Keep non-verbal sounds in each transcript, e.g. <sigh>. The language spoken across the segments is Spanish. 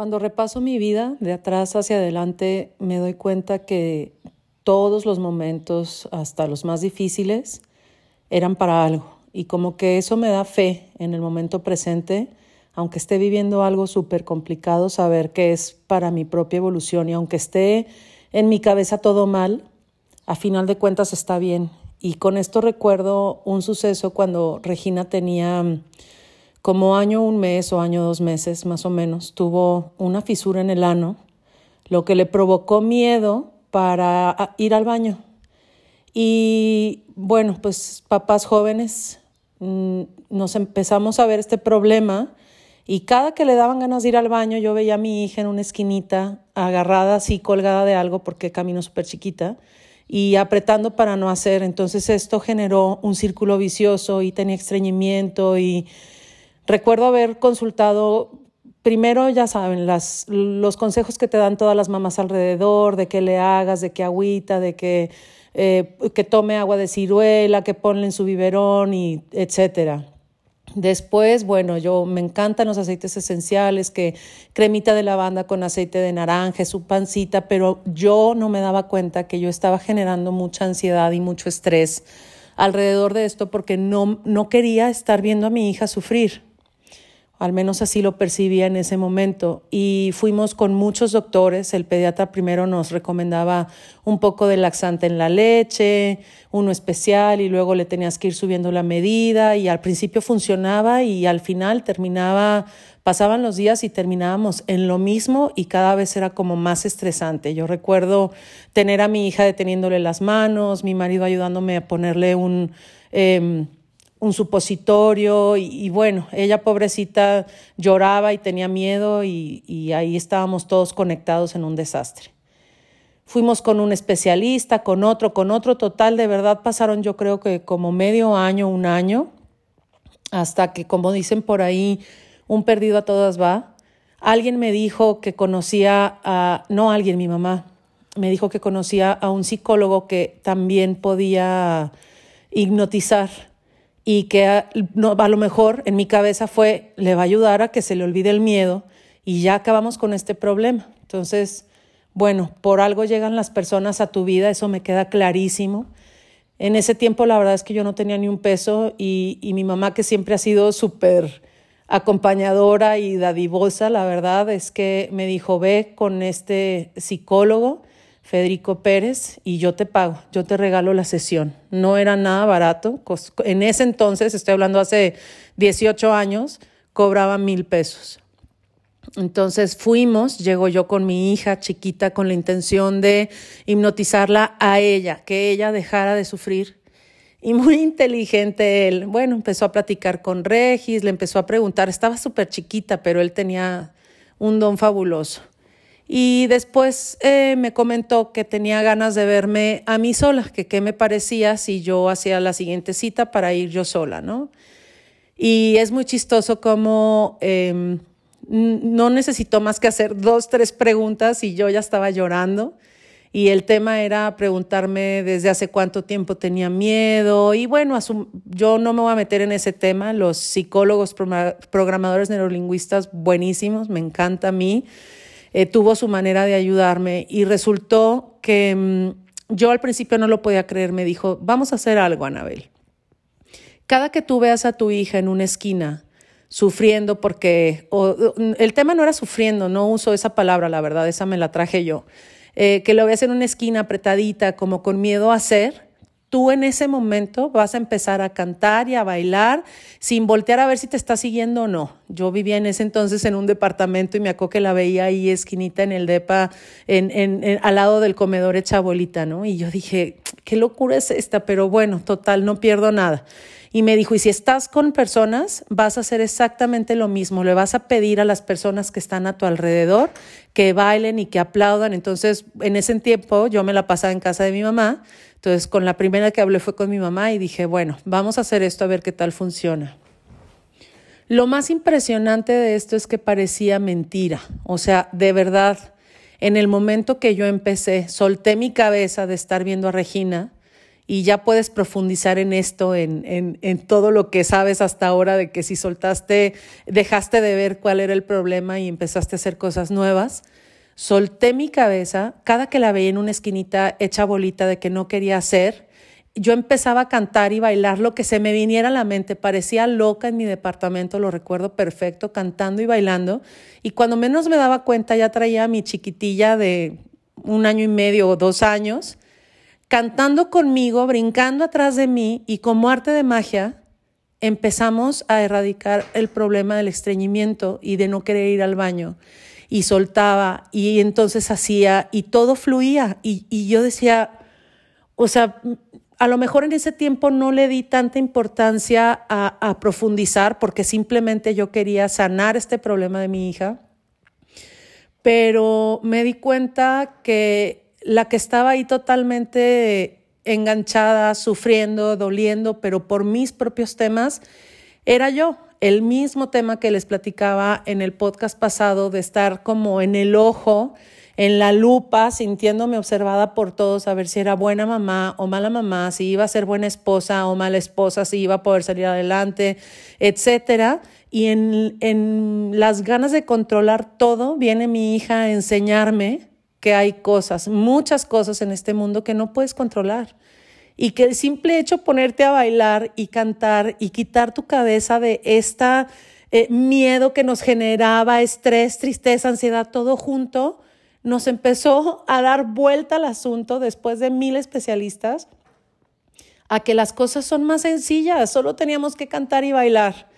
Cuando repaso mi vida de atrás hacia adelante, me doy cuenta que todos los momentos, hasta los más difíciles, eran para algo. Y como que eso me da fe en el momento presente, aunque esté viviendo algo súper complicado, saber que es para mi propia evolución y aunque esté en mi cabeza todo mal, a final de cuentas está bien. Y con esto recuerdo un suceso cuando Regina tenía como año, un mes o año, dos meses más o menos, tuvo una fisura en el ano, lo que le provocó miedo para ir al baño. Y bueno, pues papás jóvenes mm, nos empezamos a ver este problema y cada que le daban ganas de ir al baño, yo veía a mi hija en una esquinita, agarrada así, colgada de algo, porque camino súper chiquita, y apretando para no hacer. Entonces esto generó un círculo vicioso y tenía estreñimiento y recuerdo haber consultado primero, ya saben, las, los consejos que te dan todas las mamás alrededor, de que le hagas, de que agüita, de que, eh, que tome agua de ciruela, que ponle en su biberón y etcétera. Después, bueno, yo me encantan los aceites esenciales, que cremita de lavanda con aceite de naranja, su pancita, pero yo no me daba cuenta que yo estaba generando mucha ansiedad y mucho estrés alrededor de esto porque no, no quería estar viendo a mi hija sufrir. Al menos así lo percibía en ese momento. Y fuimos con muchos doctores. El pediatra primero nos recomendaba un poco de laxante en la leche, uno especial, y luego le tenías que ir subiendo la medida. Y al principio funcionaba y al final terminaba, pasaban los días y terminábamos en lo mismo y cada vez era como más estresante. Yo recuerdo tener a mi hija deteniéndole las manos, mi marido ayudándome a ponerle un... Em, un supositorio y, bueno, ella pobrecita lloraba y tenía miedo y, y ahí estábamos todos conectados en un desastre. Fuimos con un especialista, con otro, con otro, total, de verdad pasaron yo creo que como medio año, un año, hasta que, como dicen por ahí, un perdido a todas va. Alguien me dijo que conocía a, no alguien, mi mamá, me dijo que conocía a un psicólogo que también podía hipnotizar y que a, no, a lo mejor en mi cabeza fue, le va a ayudar a que se le olvide el miedo y ya acabamos con este problema. Entonces, bueno, por algo llegan las personas a tu vida, eso me queda clarísimo. En ese tiempo la verdad es que yo no tenía ni un peso y, y mi mamá que siempre ha sido súper acompañadora y dadivosa, la verdad es que me dijo, ve con este psicólogo Federico Pérez, y yo te pago, yo te regalo la sesión. No era nada barato. En ese entonces, estoy hablando hace 18 años, cobraba mil pesos. Entonces fuimos, llego yo con mi hija chiquita con la intención de hipnotizarla a ella, que ella dejara de sufrir. Y muy inteligente él, bueno, empezó a platicar con Regis, le empezó a preguntar, estaba súper chiquita, pero él tenía un don fabuloso. Y después eh, me comentó que tenía ganas de verme a mí sola, que qué me parecía si yo hacía la siguiente cita para ir yo sola, ¿no? Y es muy chistoso como em, no necesitó más que hacer dos, tres preguntas y yo ya estaba llorando. Y el tema era preguntarme desde hace cuánto tiempo tenía miedo. Y bueno, yo no me voy a meter en ese tema. Los psicólogos, programadores neurolingüistas, buenísimos, me encanta a mí. Eh, tuvo su manera de ayudarme y resultó que mm, yo al principio no lo podía creer. Me dijo, vamos a hacer algo, Anabel. Cada que tú veas a tu hija en una esquina sufriendo porque, el tema no era sufriendo, no uso esa palabra, la verdad, esa me la traje yo, eh, que lo veas en una esquina apretadita, como con miedo a hacer, tú en ese momento vas a empezar a cantar y a bailar sin voltear a ver si te está siguiendo o no. Yo vivía en ese entonces en un departamento y me acuerdo que la veía ahí esquinita en el depa, en, en, al lado del comedor hecha bolita, ¿no? Y yo dije, qué locura es esta, pero bueno, total, no pierdo nada. Y me dijo, y si estás con personas, vas a hacer exactamente lo mismo. Le vas a pedir a las personas que están a tu alrededor que bailen y que aplaudan. Entonces, en ese tiempo yo me la pasaba en casa de mi mamá entonces, con la primera que hablé fue con mi mamá y dije, bueno, vamos a hacer esto a ver qué tal funciona. Lo más impresionante de esto es que parecía mentira. O sea, de verdad, en el momento que yo empecé, solté mi cabeza de estar viendo a Regina y ya puedes profundizar en esto, en, en, en, todo lo que sabes hasta ahora de que si soltaste, dejaste de ver cuál era el problema y empezaste a hacer cosas nuevas. Solté mi cabeza, cada que la veía en una esquinita hecha bolita de que no quería hacer, yo empezaba a cantar y bailar lo que se me viniera a la mente. Parecía loca en mi departamento, lo recuerdo perfecto, cantando y bailando. Y cuando menos me daba cuenta, ya traía a mi chiquitilla de un año y medio o dos años, cantando conmigo, brincando atrás de mí y como arte de magia, empezamos a erradicar el problema del estreñimiento y de no querer ir al baño. Y soltaba y entonces hacía y todo fluía. Y, y yo decía, o sea, a lo mejor en ese tiempo no le di tanta importancia a, profundizar porque simplemente yo quería sanar este problema de mi hija, pero me di cuenta que la que estaba ahí totalmente enganchada, sufriendo, doliendo, pero por mis propios temas, era yo. El mismo tema que les platicaba en el podcast pasado de estar como en el ojo en la lupa, sintiéndome observada por todos, a ver si era buena mamá o mala mamá, si iba a ser buena esposa o mala esposa, si iba a poder salir adelante, etcétera. Y en, en las ganas de controlar todo, viene mi hija a enseñarme que hay cosas, muchas cosas en este mundo que no puedes controlar y que el simple hecho de ponerte a bailar y cantar y quitar tu cabeza de esta eh, miedo que nos generaba, estrés, tristeza, ansiedad, todo junto, nos empezó a dar vuelta al asunto después de mil especialistas a que las cosas son más sencillas, solo teníamos que cantar y bailar.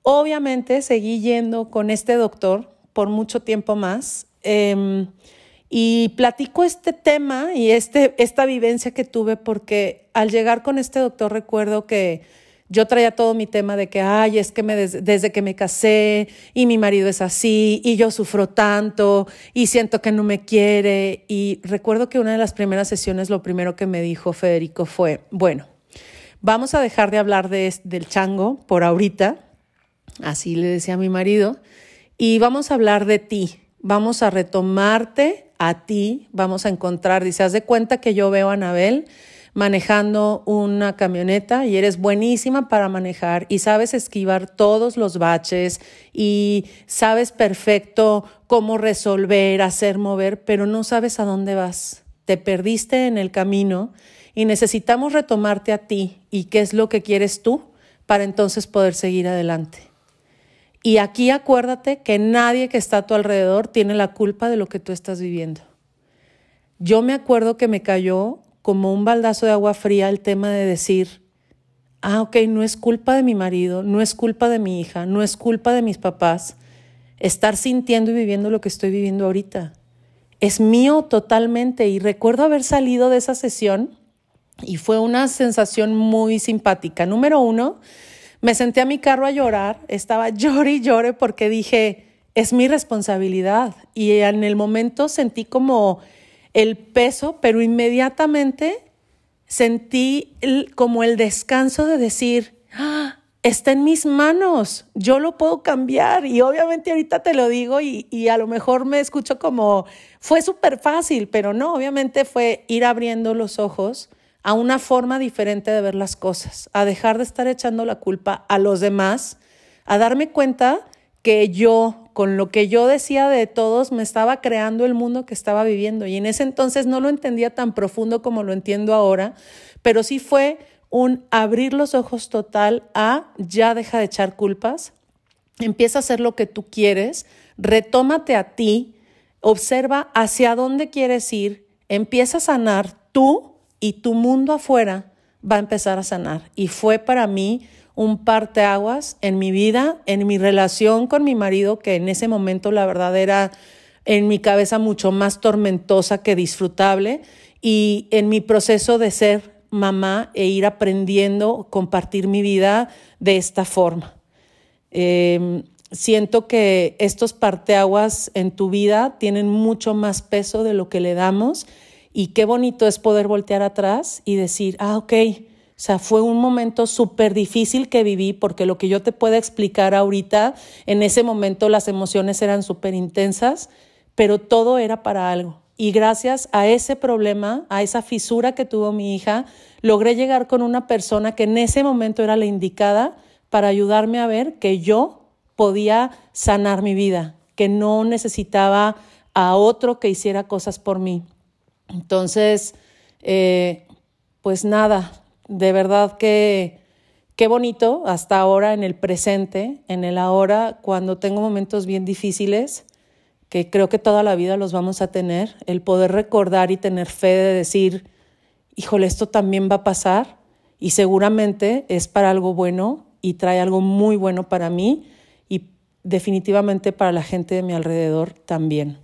Obviamente seguí yendo con este doctor por mucho tiempo más em, y platico este tema y este, esta vivencia que tuve porque al llegar con este doctor recuerdo que yo traía todo mi tema de que, ay, es que me desde que me casé y mi marido es así y yo sufro tanto y siento que no me quiere. Y recuerdo que una de las primeras sesiones lo primero que me dijo Federico fue, bueno, vamos a dejar de hablar de, del chango por ahorita, así le decía a mi marido, y vamos a hablar de ti, vamos a retomarte a ti, vamos a encontrar, dice, haz de cuenta que yo veo a Anabel manejando una camioneta y eres buenísima para manejar y sabes esquivar todos los baches y sabes perfecto cómo resolver, hacer mover, pero no sabes a dónde vas. Te perdiste en el camino y necesitamos retomarte a ti y qué es lo que quieres tú para entonces poder seguir adelante. Y aquí acuérdate que nadie que está a tu alrededor tiene la culpa de lo que tú estás viviendo. Yo me acuerdo que me cayó como un baldazo de agua fría el tema de decir, ah, ok, no es culpa de mi marido, no es culpa de mi hija, no es culpa de mis papás estar sintiendo y viviendo lo que estoy viviendo ahorita. Es mío totalmente y recuerdo haber salido de esa sesión y fue una sensación muy simpática. Número uno, me senté a mi carro a llorar, estaba <laughs> llore y llore porque dije, es mi responsabilidad y en el momento sentí como el peso, pero inmediatamente sentí como el descanso de decir, ah, está en mis manos, yo lo puedo cambiar. Y obviamente ahorita te lo digo y, y a lo mejor me escucho como, fue súper fácil, pero no, obviamente fue ir abriendo los ojos a una forma diferente de ver las cosas, a dejar de estar echando la culpa a los demás, a darme cuenta que yo con lo que yo decía de todos, me estaba creando el mundo que estaba viviendo. Y en ese entonces no lo entendía tan profundo como lo entiendo ahora, pero sí fue un abrir los ojos total a ya deja de echar culpas, empieza a hacer lo que tú quieres, retómate a ti, observa hacia dónde quieres ir, empieza a sanar tú y tu mundo afuera va a empezar a sanar. Y fue para mí un parteaguas en mi vida, en mi relación con mi marido, que en ese momento la verdad era en mi cabeza mucho más tormentosa que disfrutable, y en mi proceso de ser mamá e ir aprendiendo, compartir mi vida de esta forma. Em, siento que estos parteaguas en tu vida tienen mucho más peso de lo que le damos y qué bonito es poder voltear atrás y decir, ah, ok, o sea, fue un momento súper difícil que viví porque lo que yo te puedo explicar ahorita, en ese momento las emociones eran súper intensas, pero todo era para algo. Y gracias a ese problema, a esa fisura que tuvo mi hija, logré llegar con una persona que en ese momento era la indicada para ayudarme a ver que yo podía sanar mi vida, que no necesitaba a otro que hiciera cosas por mí. Entonces, eh, pues nada, de verdad que qué bonito hasta ahora en el presente, en el ahora, cuando tengo momentos bien difíciles, que creo que toda la vida los vamos a tener, el poder recordar y tener fe de decir, híjole, esto también va a pasar y seguramente es para algo bueno y trae algo muy bueno para mí y definitivamente para la gente de mi alrededor también.